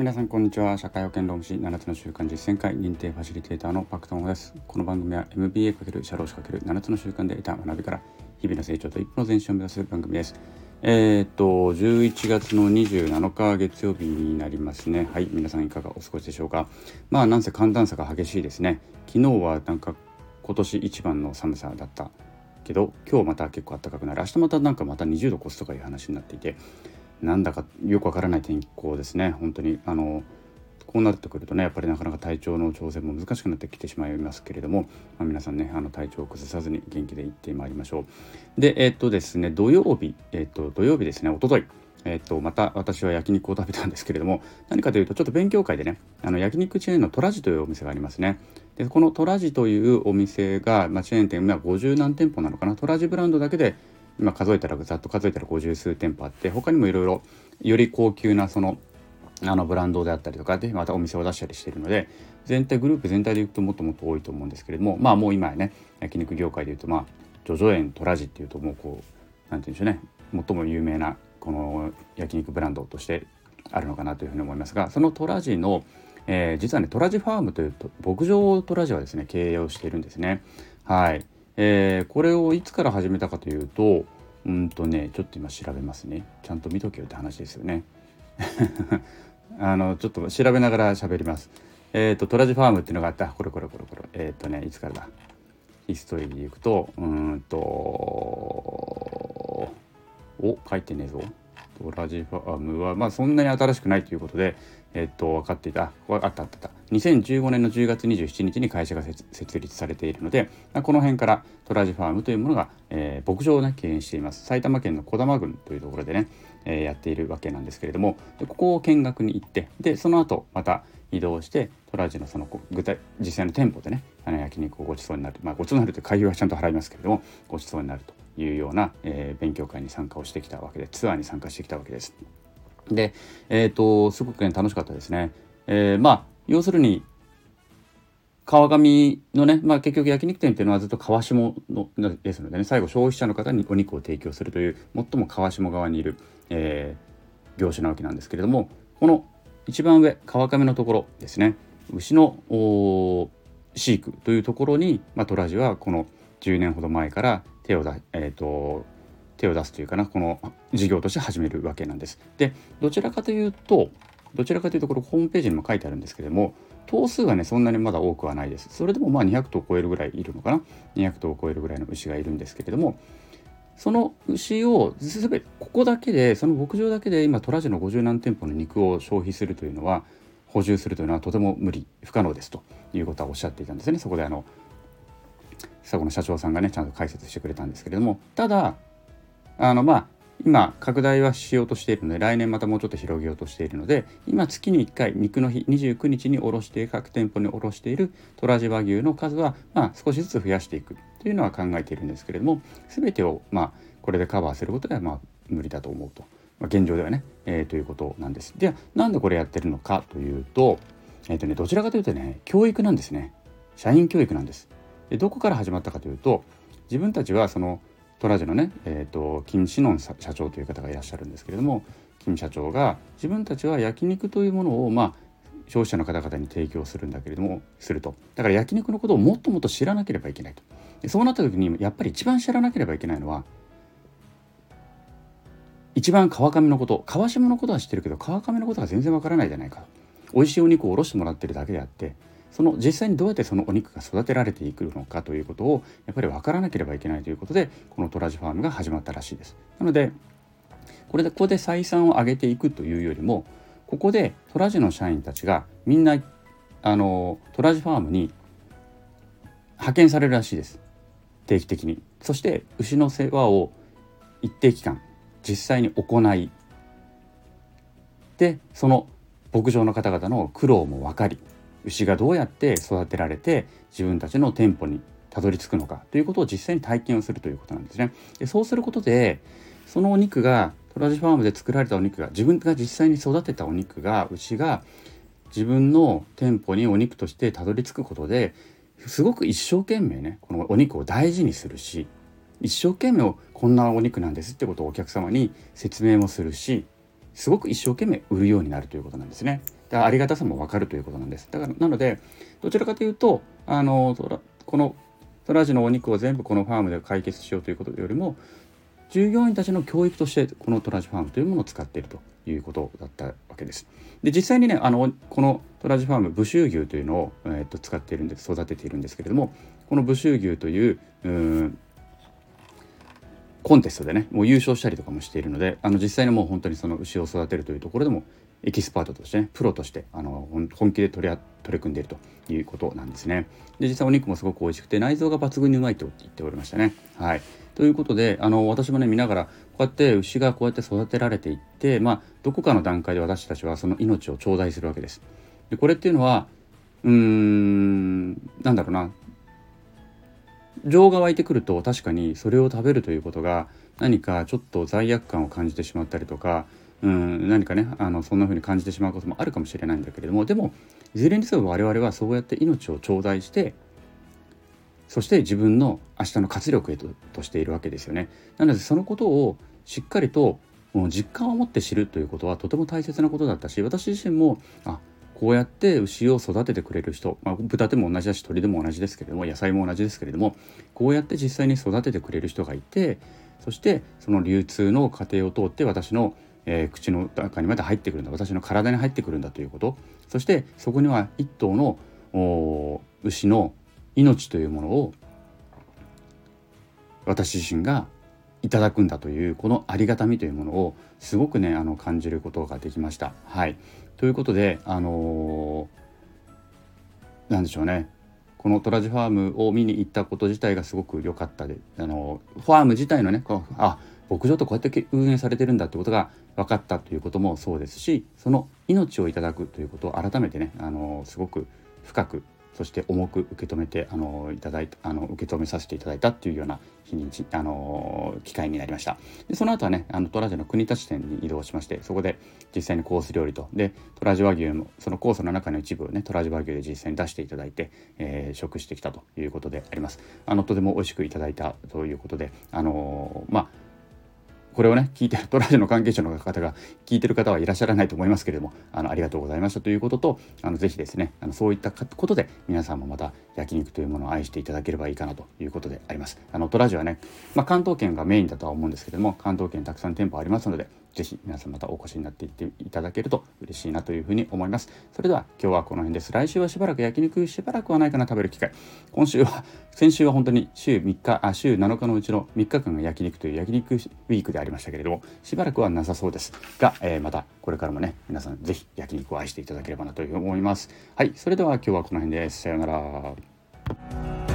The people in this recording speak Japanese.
皆さんこんにちは。社会保険労務士7つの習慣実践会認定ファシリテーターのパクトンです。この番組は MBA× 社労士 ×7 つの習慣で得た学びから日々の成長と一歩の前進を目指す番組です。えー、っと11月の27日月曜日になりますね。はい皆さんいかがお過ごしでしょうか。まあなんせ寒暖差が激しいですね。昨日はなんか今年一番の寒さだったけど今日また結構暖かくなる。明日またなんかまた20度越すとかいう話になっていてなんだかよくわからない天候ですね。本当に。あのこうなってくるとねやっぱりなかなか体調の調整も難しくなってきてしまいますけれども、まあ、皆さんねあの体調を崩さずに元気でいってまいりましょう。でえっとですね土曜日えっと土曜日ですねおととい。えっと、また私は焼肉を食べたんですけれども何かというとちょっと勉強会でねあの焼肉チェーンのトラジというお店がありますね。でこのトラジというお店が、まあ、チェーン店は50何店舗なのかな。トラジブランドだけで今数えたらざっと数えたら50数店舗あって他にもいろいろより高級なそのあのブランドであったりとかでまたお店を出したりしているので全体グループ全体でいくともっともっと多いと思うんですけれどもまあもう今やね焼肉業界でいうとまあジョジョ園トラジっていうともうこう何て言うんでしょうね。最も有名なこの焼肉ブランドとしてあるのかなというふうに思いますがそのトラジの、えー、実はねトラジファームというと牧場トラジはですね経営をしているんですね。はい、えー、これをいつから始めたかというとうんとねちょっと今調べますね。ちゃんと見とけよって話ですよね。あのちょっと調べながら喋ります。えっ、ー、とトラジファームっていうのがあった。これこれこれこれえっ、ー、とねいつからだ？ヒストリーでいくとうんとお書いてねえぞ。トラジファームはまあそんなに新しくないということでえっと、分かっていた、あったあったあった。2015年の10月27日に会社が設立されているので、この辺からトラジファームというものが、えー、牧場をね、経営しています。埼玉県の児玉郡というところでね、えー、やっているわけなんですけれども、でここを見学に行って、で、その後、また移動して、トラジのその具体、実際の店舗でね、あの焼肉をごちそうになる。まあ、ごちそうになるという会費はちゃんと払いますけれども、ごちそうになるというような、えー、勉強会に参加をしてきたわけで、ツアーに参加してきたわけです。で、えっ、ー、と、すごくね、楽しかったですね。えー、まあ、要するに、川上のね、まあ、結局焼肉店っていうのはずっと川下のですのでね最後消費者の方にお肉を提供するという最も川下側にいる、えー、業種なわけなんですけれどもこの一番上川上のところですね牛の飼育というところに、まあ、トラジはこの10年ほど前から手をだ、えーと手を出すというかなこの事業として始めるわけなんです。でどちらかというとどちらかというところホームページにも書いてあるんですけれども頭数はねそんなにまだ多くはないです。それでもまあ200頭を超えるぐらいいるのかな200頭を超えるぐらいの牛がいるんですけれどもその牛を全てここだけでその牧場だけで今トラジの50何店舗の肉を消費するというのは補充するというのはとても無理不可能ですということはおっしゃっていたんですねそこであの佐古の社長さんがねちゃんと解説してくれたんですけれどもただあのまあ今拡大はしようとしているので来年またもうちょっと広げようとしているので今月に1回肉の日29日に卸して各店舗に卸しているトラジ和牛の数はまあ少しずつ増やしていくというのは考えているんですけれども全てをまあこれでカバーすることはまあ無理だと思うと、まあ、現状ではね、えー、ということなんです。ではなんでこれやってるのかというと,、えーとね、どちらかというとね教育なんですね社員教育なんです。でどこから始まったかというと自分たちはそのトラジのね、えーと、金志音社長という方がいらっしゃるんですけれども金社長が自分たちは焼肉というものをまあ消費者の方々に提供するんだけれどもすると。だから焼肉のことをもっともっと知らなければいけないと。でそうなった時にやっぱり一番知らなければいけないのは一番川上のこと川下のことは知ってるけど川上のことが全然わからないじゃないか美味しいお肉をおろしてもらってるだけであってその実際にどうやってそのお肉が育てられていくのかということをやっぱり分からなければいけないということでこのトラジファームが始まったらしいです。なのでこれでここで採算を上げていくというよりもここでトラジの社員たちがみんなあのトラジファームに派遣されるらしいです定期的にそして牛の世話を一定期間実際に行いでその牧場の方々の苦労も分かり牛がどうやって育てられて自分たちの店舗にたどり着くのかということを実際に体験をするということなんですね。でそうすることでそのお肉がトラジファームで作られたお肉が自分が実際に育てたお肉が牛が自分の店舗にお肉としてたどり着くことですごく一生懸命ねこのお肉を大事にするし一生懸命こんなお肉なんですってことをお客様に説明もするしすごく一生懸命売るようになるということなんですね。だからありがたさも分かるということなんですだからなのでどちらかというとあのこのトラジのお肉を全部このファームで解決しようということよりも従業員たちの教育としてこのトラジファームというものを使っているということだったわけです。で実際にねあのこのトラジファーム武州牛というのを、えー、と使っているんで育てているんですけれどもこの武州牛といううんコンテストでねもう優勝したりとかもしているのであの実際にもう本当にその牛を育てるというところでもエキスパートとしてねプロとしてあの本気で取り取り組んでいるということなんですね。で実際お肉もすごく美味しくて内臓が抜群にうまいと言っておりましたね。はい、ということであの私もね見ながらこうやって牛がこうやって育てられていって、まあ、どこかの段階で私たちはその命を頂戴するわけです。でこれっていうのはうーんなんだろうな情が湧いてくると確かにそれを食べるということが何かちょっと罪悪感を感じてしまったりとかうん何かねあのそんな風に感じてしまうこともあるかもしれないんだけれどもでもいずれにせよ我々はそうやって命を頂戴してそして自分の明日の活力へととしているわけですよね。なのでそのことをしっかりと実感を持って知るということはとても大切なことだったし私自身もあこうやって牛を育ててくれる人、まあ、豚でも同じだし鳥でも同じですけれども野菜も同じですけれどもこうやって実際に育ててくれる人がいてそしてその流通の過程を通って私のえー、口の中にまで入ってくるんだ。私の体に入ってくるんだということ。そしてそこには一頭の牛の命というものを私自身がいただくんだというこのありがたみというものをすごくねあの感じることができました。はい、ということであのー、なんでしょうね。このトラジファームを見に行ったこと自体がすごく良かったであのファーム自体のねあ牧場とこうやって運営されてるんだってことが分かったということもそうですしその命をいただくということを改めてねあのすごく深くそして重く受け止めてあのいただいたあの受け止めさせていただいたっていうような日にちあの機会になりました。でその後はねあのトラジの国立店に移動しましてそこで実際にコース料理とでトラジ和牛もそのコースの中の一部をねトラジ和牛で実際に出していただいて、えー、食してきたということであります。あのとても美味しくいただいたということであのまあこれをね聞いてトラジオの関係者の方が聞いてる方はいらっしゃらないと思いますけれどもあのありがとうございましたということとあのぜひですねあのそういったことで皆さんもまた焼肉というものを愛していただければいいかなということであります。あのトラジオはね、まあ、関東圏がメインだとは思うんですけれども関東圏たくさん店舗ありますのでぜひ皆さんまたお越しになっていっていただけると嬉しいなというふうに思います。それでは今日はこの辺です。来週はしばらく焼肉しばらくはないかな食べる機会。今週は先週は本当に週3日あ週7日のうちの3日間が焼肉という焼肉ウィークでありましたけれどもしばらくはなさそうですが、えー、またこれからもね皆さんぜひ焼肉を愛していただければなというふうに思います。はい、それでは今日はこの辺です。さようなら。